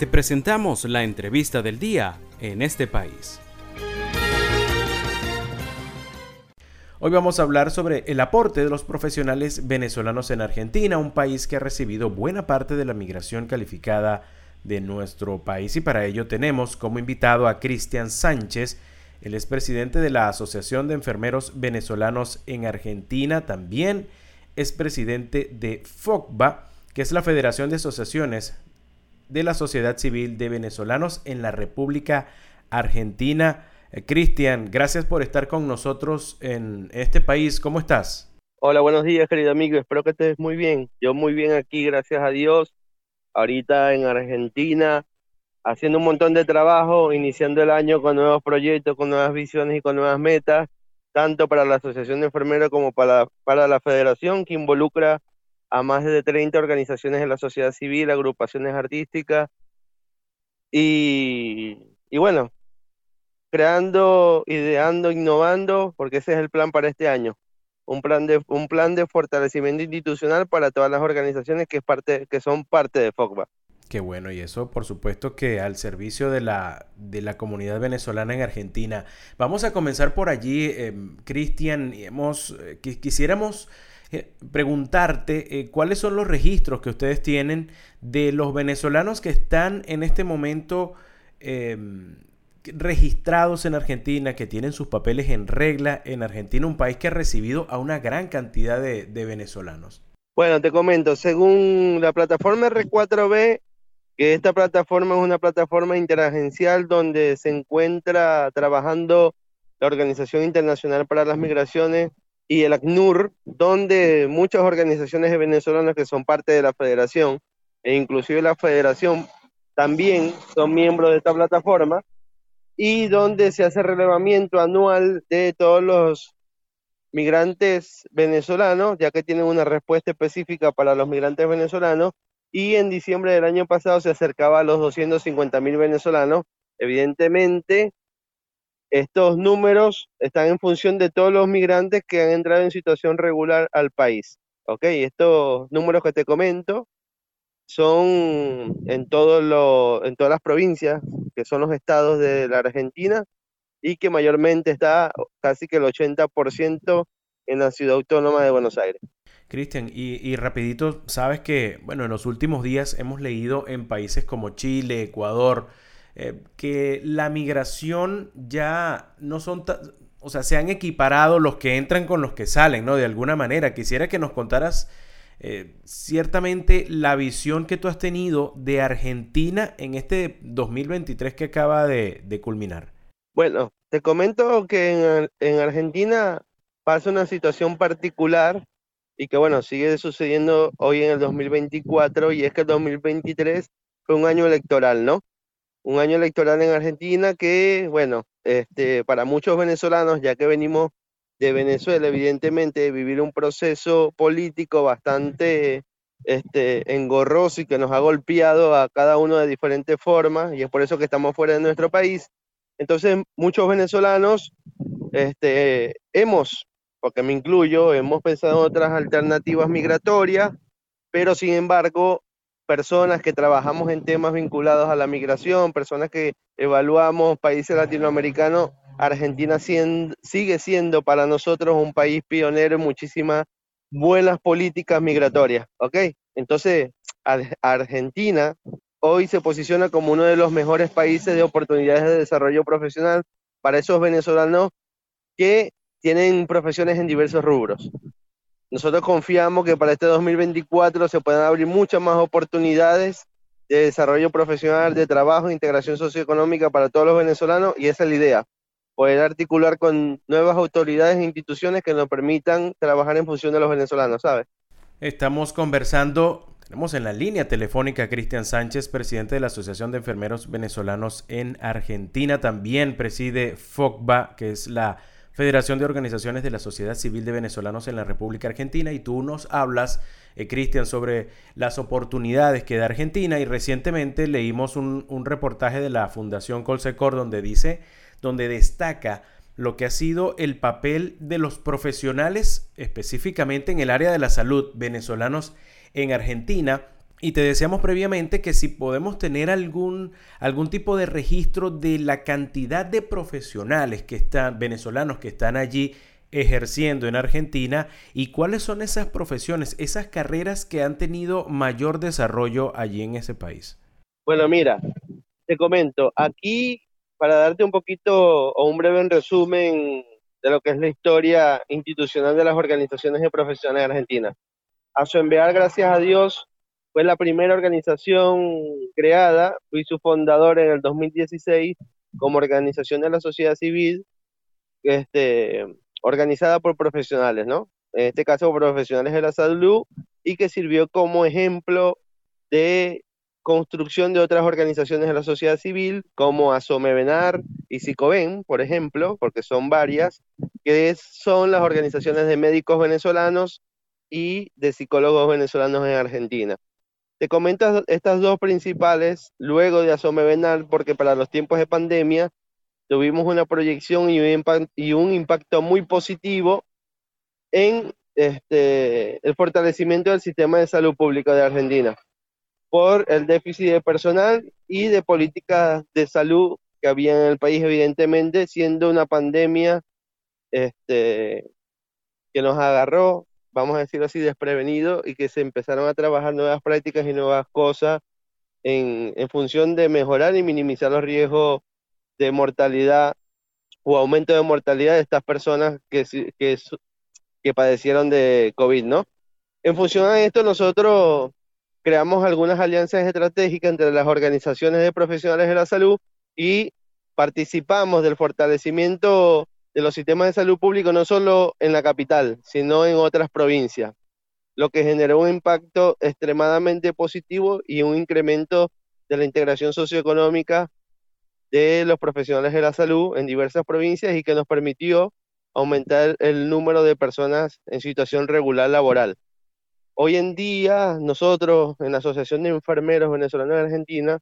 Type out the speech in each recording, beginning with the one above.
Te presentamos la entrevista del día en este país. Hoy vamos a hablar sobre el aporte de los profesionales venezolanos en Argentina, un país que ha recibido buena parte de la migración calificada de nuestro país. Y para ello tenemos como invitado a Cristian Sánchez, el expresidente de la Asociación de Enfermeros Venezolanos en Argentina, también es presidente de FOCBA, que es la Federación de Asociaciones de la sociedad civil de venezolanos en la República Argentina. Eh, Cristian, gracias por estar con nosotros en este país. ¿Cómo estás? Hola, buenos días, querido amigo. Espero que estés muy bien. Yo muy bien aquí, gracias a Dios. Ahorita en Argentina, haciendo un montón de trabajo, iniciando el año con nuevos proyectos, con nuevas visiones y con nuevas metas, tanto para la Asociación de Enfermeros como para, para la Federación, que involucra a más de 30 organizaciones de la sociedad civil, agrupaciones artísticas y, y bueno, creando, ideando, innovando, porque ese es el plan para este año. Un plan de, un plan de fortalecimiento institucional para todas las organizaciones que, es parte, que son parte de FOCBA. Qué bueno, y eso por supuesto que al servicio de la, de la comunidad venezolana en Argentina. Vamos a comenzar por allí, eh, Cristian, quisiéramos preguntarte eh, cuáles son los registros que ustedes tienen de los venezolanos que están en este momento em, registrados en Argentina, que tienen sus papeles en regla en Argentina, un país que ha recibido a una gran cantidad de, venezolanos. Bueno, te comento, según la plataforma R4B, que esta plataforma es una plataforma interagencial donde se encuentra trabajando la Organización Internacional para las Migraciones y el ACNUR, donde muchas organizaciones venezolanas que son parte de la federación, e inclusive la federación también son miembros de esta plataforma, y donde se hace relevamiento anual de todos los migrantes venezolanos, ya que tienen una respuesta específica para los migrantes venezolanos, y en diciembre del año pasado se acercaba a los 250 mil venezolanos. Evidentemente, estos números están en función de todos los migrantes que han entrado en situación regular al país. ¿Ok? Estos números que te comento son en, todo en todas las provincias, que son los estados de la Argentina, y que mayormente está casi que el 80% en la ciudad autónoma de Buenos Aires. Cristian, y, y, rapidito, sabes que, bueno, en los últimos días hemos leído en países como Chile, Ecuador, eh, que la migración ya no son, o sea, se han equiparado los que entran con los que salen, ¿no? De alguna manera. Quisiera que nos contaras eh, ciertamente la visión que tú has tenido de Argentina en este 2023 que acaba de, culminar. Bueno, te comento que en, Argentina pasa una situación particular y que bueno, sigue sucediendo hoy en el 2024 y es que el 2023 fue un año electoral, ¿no? Un año electoral en Argentina que, bueno, este, para muchos venezolanos, ya que venimos de Venezuela, evidentemente, de vivir un proceso político bastante este, engorroso y que nos ha golpeado a cada uno de diferentes formas, y es por eso que estamos fuera de nuestro país. Entonces, muchos venezolanos este, hemos, porque me incluyo, hemos pensado en otras alternativas migratorias, pero sin embargo, personas que trabajamos en temas vinculados a la migración, personas que evaluamos países latinoamericanos, Argentina sigue siendo para nosotros un país pionero en muchísimas buenas políticas migratorias, ¿ok? Entonces, Argentina hoy se posiciona como uno de los mejores países de oportunidades de desarrollo profesional para esos venezolanos que tienen profesiones en diversos rubros. Nosotros confiamos que para este 2024 se puedan abrir muchas más oportunidades de desarrollo profesional, de trabajo, integración socioeconómica para todos los venezolanos y esa es la idea, poder articular con nuevas autoridades e instituciones que nos permitan trabajar en función de los venezolanos, ¿sabes? Estamos conversando, tenemos en la línea telefónica a Cristian Sánchez, presidente de la Asociación de Enfermeros Venezolanos en Argentina, también preside FOCBA, que es la Federación de Organizaciones de la Sociedad Civil de Venezolanos en la República Argentina y tú nos hablas, eh, Cristian, sobre las oportunidades que da Argentina. Y recientemente leímos un, reportaje de la Fundación Colsecor donde dice, donde destaca lo que ha sido el papel de los profesionales, específicamente en el área de la salud venezolanos en Argentina, Y te decíamos previamente que si podemos tener algún, algún tipo de registro de la cantidad de profesionales que están, venezolanos que están allí ejerciendo en Argentina y cuáles son esas profesiones, esas carreras que han tenido mayor desarrollo allí en ese país. Bueno, mira, te comento, aquí para darte un poquito o un breve resumen de lo que es la historia institucional de las organizaciones de profesionales en Argentina. A su enviar, gracias a Dios, fue la primera organización creada, fui su fundador en el 2016 como organización de la sociedad civil, este, organizada por profesionales, ¿no? En este caso, profesionales de la salud, y que sirvió como ejemplo de construcción de otras organizaciones de la sociedad civil, como Asomebenar y Psicoven, por ejemplo, porque son varias, que son las organizaciones de médicos venezolanos y de psicólogos venezolanos en Argentina. Te comento estas dos principales luego de Asome Benal, porque para los tiempos de pandemia tuvimos una proyección y un, impacto, muy positivo en este, el fortalecimiento del sistema de salud pública de Argentina por el déficit de personal y de políticas de salud que había en el país, evidentemente, siendo una pandemia este, que nos agarró vamos a decirlo así, desprevenido y que se empezaron a trabajar nuevas prácticas y nuevas cosas en, función de mejorar y minimizar los riesgos de mortalidad o aumento de mortalidad de estas personas que, que, padecieron de COVID, ¿no? En función de esto, nosotros creamos algunas alianzas estratégicas entre las organizaciones de profesionales de la salud y participamos del fortalecimiento de los sistemas de salud público no solo en la capital, sino en otras provincias, lo que generó un impacto extremadamente positivo y un incremento de la integración socioeconómica de los profesionales de la salud en diversas provincias y que nos permitió aumentar el número de personas en situación regular laboral. Hoy en día, nosotros en la Asociación de Enfermeros Venezolanos de Argentina,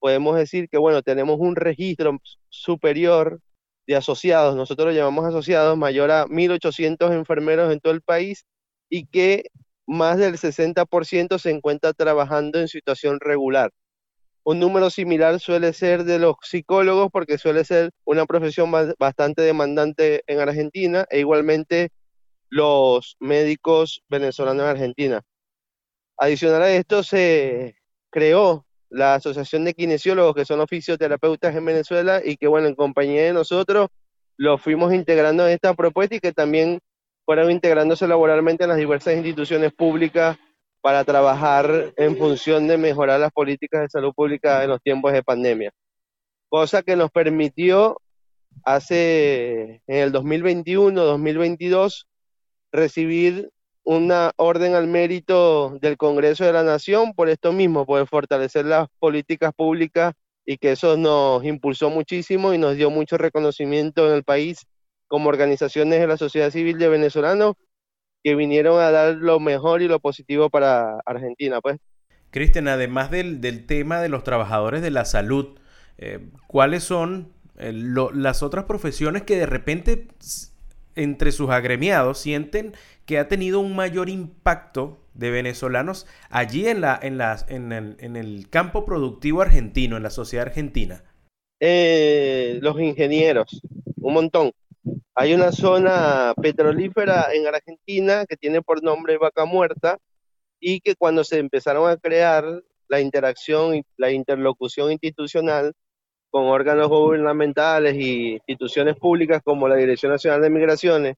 podemos decir que, bueno, tenemos un registro superior de asociados, nosotros lo llamamos asociados, mayor a 1.800 enfermeros en todo el país y que más del 60% se encuentra trabajando en situación regular. Un número similar suele ser de los psicólogos porque suele ser una profesión bastante demandante en Argentina e igualmente los médicos venezolanos en Argentina. Adicional a esto se creó la Asociación de Kinesiólogos, que son los fisioterapeutas en Venezuela, y que, bueno, en compañía de nosotros, los fuimos integrando en esta propuesta y que también fueron integrándose laboralmente en las diversas instituciones públicas para trabajar en función de mejorar las políticas de salud pública en los tiempos de pandemia. Cosa que nos permitió hace en el 2021, 2022 recibir una orden al mérito del Congreso de la Nación por esto mismo, por fortalecer las políticas públicas y que eso nos impulsó muchísimo y nos dio mucho reconocimiento en el país como organizaciones de la sociedad civil de venezolanos que vinieron a dar lo mejor y lo positivo para Argentina. Pues. Cristian, además del, tema de los trabajadores de la salud, eh, ¿cuáles son eh, las otras profesiones que de repente entre sus agremiados sienten que ha tenido un mayor impacto de venezolanos allí en, la, en, en, el, campo productivo argentino, en la sociedad argentina? Eh, los ingenieros, un montón. Hay una zona petrolífera en Argentina que tiene por nombre Vaca Muerta y que cuando se empezaron a crear la interacción la interlocución institucional con órganos gubernamentales y instituciones públicas como la Dirección Nacional de Migraciones,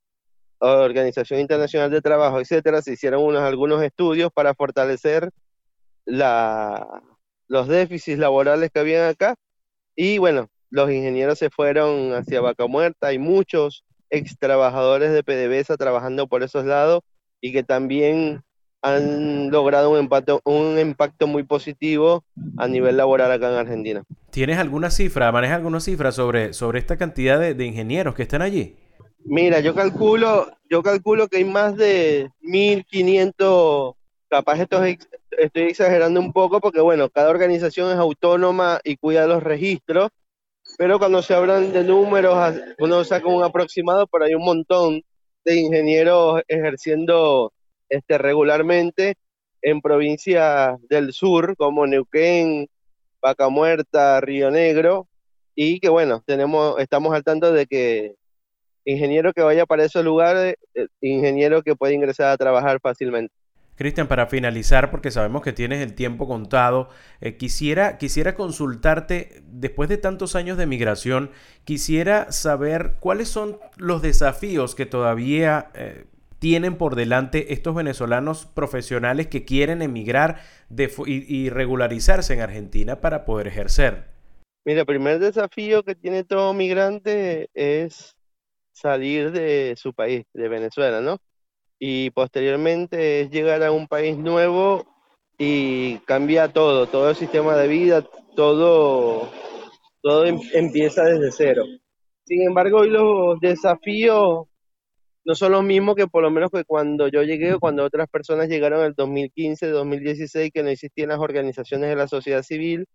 Organización Internacional de Trabajo, etcétera, se hicieron unos, algunos estudios para fortalecer la, los déficits laborales que habían acá. Y bueno, los ingenieros se fueron hacia Vaca Muerta. Hay muchos ex trabajadores de PDVSA trabajando por esos lados y que también han logrado un impacto, un impacto muy positivo a nivel laboral acá en Argentina. ¿Tienes alguna cifra, manejas alguna cifra sobre, sobre esta cantidad de, ingenieros que están allí? Mira, yo calculo, yo calculo que hay más de 1.500, capaz esto estoy exagerando un poco porque bueno, cada organización es autónoma y cuida los registros, pero cuando se hablan de números, uno saca un aproximado, pero hay un montón de ingenieros ejerciendo este, regularmente en provincias del sur como Neuquén, Vaca Muerta, Río Negro, y que bueno, tenemos, estamos al tanto de que ingeniero que vaya para esos lugares, eh, ingeniero que puede ingresar a trabajar fácilmente. Cristian, para finalizar, porque sabemos que tienes el tiempo contado, eh, quisiera, quisiera consultarte, después de tantos años de migración, quisiera saber cuáles son los desafíos que todavía eh, tienen por delante estos venezolanos profesionales que quieren emigrar y, regularizarse en Argentina para poder ejercer. Mira, el primer desafío que tiene todo migrante es salir de su país, de Venezuela, ¿no? y posteriormente es llegar a un país nuevo y cambia todo, todo el sistema de vida, todo, todo em, empieza desde cero. Sin embargo, hoy los desafíos no son los mismos que por lo menos que cuando yo llegué o cuando otras personas llegaron en el 2015, 2016, que no existían las organizaciones de la sociedad civil,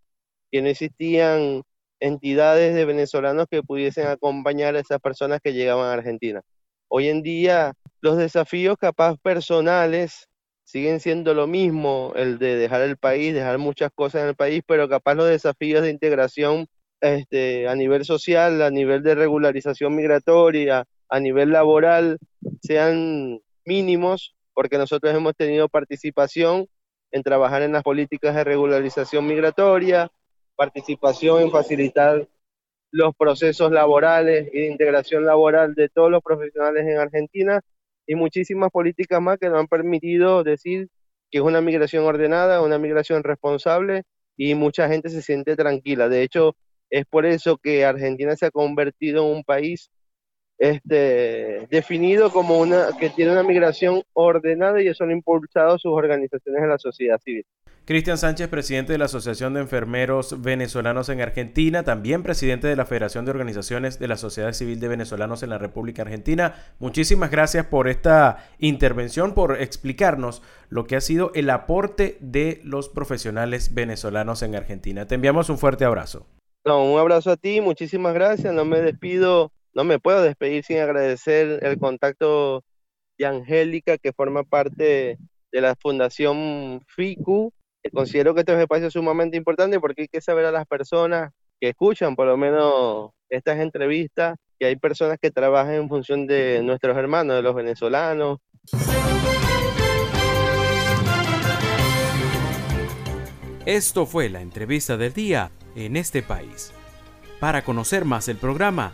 que no existían entidades de venezolanos que pudiesen acompañar a esas personas que llegaban a Argentina. Hoy en día los desafíos capaz personales siguen siendo lo mismo, el de dejar el país, dejar muchas cosas en el país, pero capaz los desafíos de integración este, a nivel social, a nivel de regularización migratoria, a nivel laboral, sean mínimos, porque nosotros hemos tenido participación en trabajar en las políticas de regularización migratoria, participación en facilitar los procesos laborales y de integración laboral de todos los profesionales en Argentina y muchísimas políticas más que nos han permitido decir que es una migración ordenada, una migración responsable y mucha gente se siente tranquila. De hecho, es por eso que Argentina se ha convertido en un país este, definido como una que tiene una migración ordenada y eso lo han impulsado sus organizaciones de la sociedad civil. Cristian Sánchez, presidente de la Asociación de Enfermeros Venezolanos en Argentina, también presidente de la Federación de Organizaciones de la Sociedad Civil de Venezolanos en la República Argentina. Muchísimas gracias por esta intervención, por explicarnos lo que ha sido el aporte de los profesionales venezolanos en Argentina. Te enviamos un fuerte abrazo. un abrazo a ti, muchísimas gracias. No me despido, no me puedo despedir sin agradecer el contacto de Angélica, que forma parte de la Fundación FICU considero que este es un espacio sumamente importante porque hay que saber a las personas que escuchan por lo menos estas entrevistas que hay personas que trabajan en función de nuestros hermanos, de los venezolanos. Esto fue la entrevista del día en este país. Para conocer más el programa,